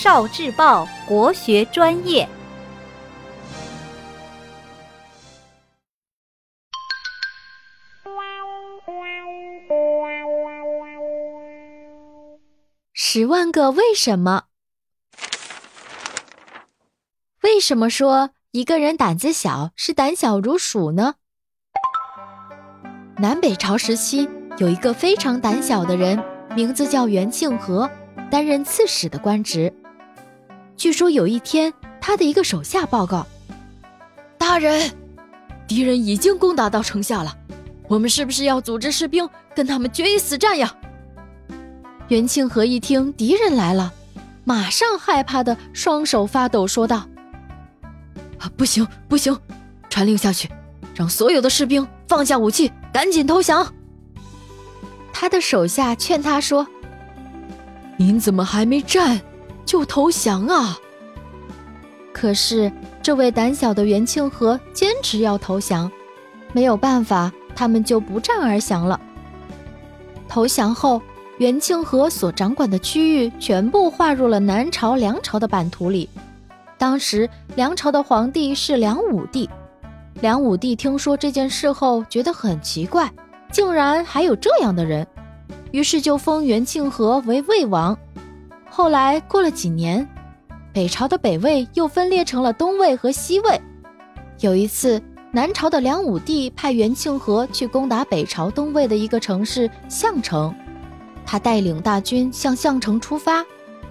少智报国学专业。十万个为什么？为什么说一个人胆子小是胆小如鼠呢？南北朝时期有一个非常胆小的人，名字叫袁庆和，担任刺史的官职。据说有一天，他的一个手下报告：“大人，敌人已经攻打到城下了，我们是不是要组织士兵跟他们决一死战呀？”袁庆和一听敌人来了，马上害怕的双手发抖，说道：“啊，不行不行，传令下去，让所有的士兵放下武器，赶紧投降。”他的手下劝他说：“您怎么还没战，就投降啊？”可是这位胆小的袁庆和坚持要投降，没有办法，他们就不战而降了。投降后。元庆和所掌管的区域全部划入了南朝、梁朝的版图里。当时梁朝的皇帝是梁武帝。梁武帝听说这件事后，觉得很奇怪，竟然还有这样的人，于是就封元庆和为魏王。后来过了几年，北朝的北魏又分裂成了东魏和西魏。有一次，南朝的梁武帝派元庆和去攻打北朝东魏的一个城市项城。他带领大军向项城出发，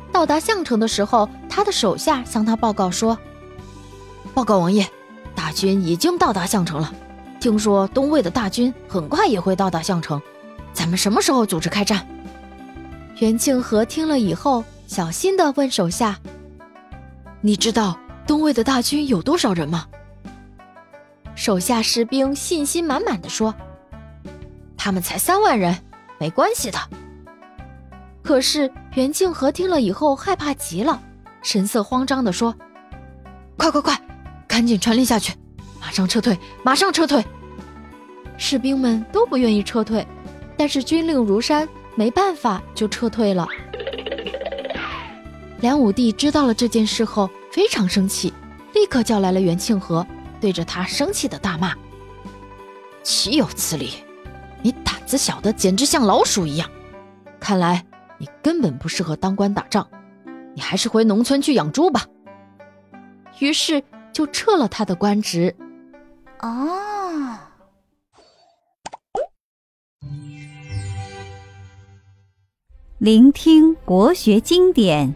到达项城的时候，他的手下向他报告说：“报告王爷，大军已经到达项城了。听说东魏的大军很快也会到达项城，咱们什么时候组织开战？”袁庆和听了以后，小心地问手下：“你知道东魏的大军有多少人吗？”手下士兵信心满满的说：“他们才三万人，没关系的。”可是袁庆和听了以后害怕极了，神色慌张地说：“快快快，赶紧传令下去，马上撤退，马上撤退！”士兵们都不愿意撤退，但是军令如山，没办法就撤退了。梁武帝知道了这件事后非常生气，立刻叫来了袁庆和，对着他生气的大骂：“岂有此理！你胆子小的简直像老鼠一样，看来……”你根本不适合当官打仗，你还是回农村去养猪吧。于是就撤了他的官职。哦，聆听国学经典，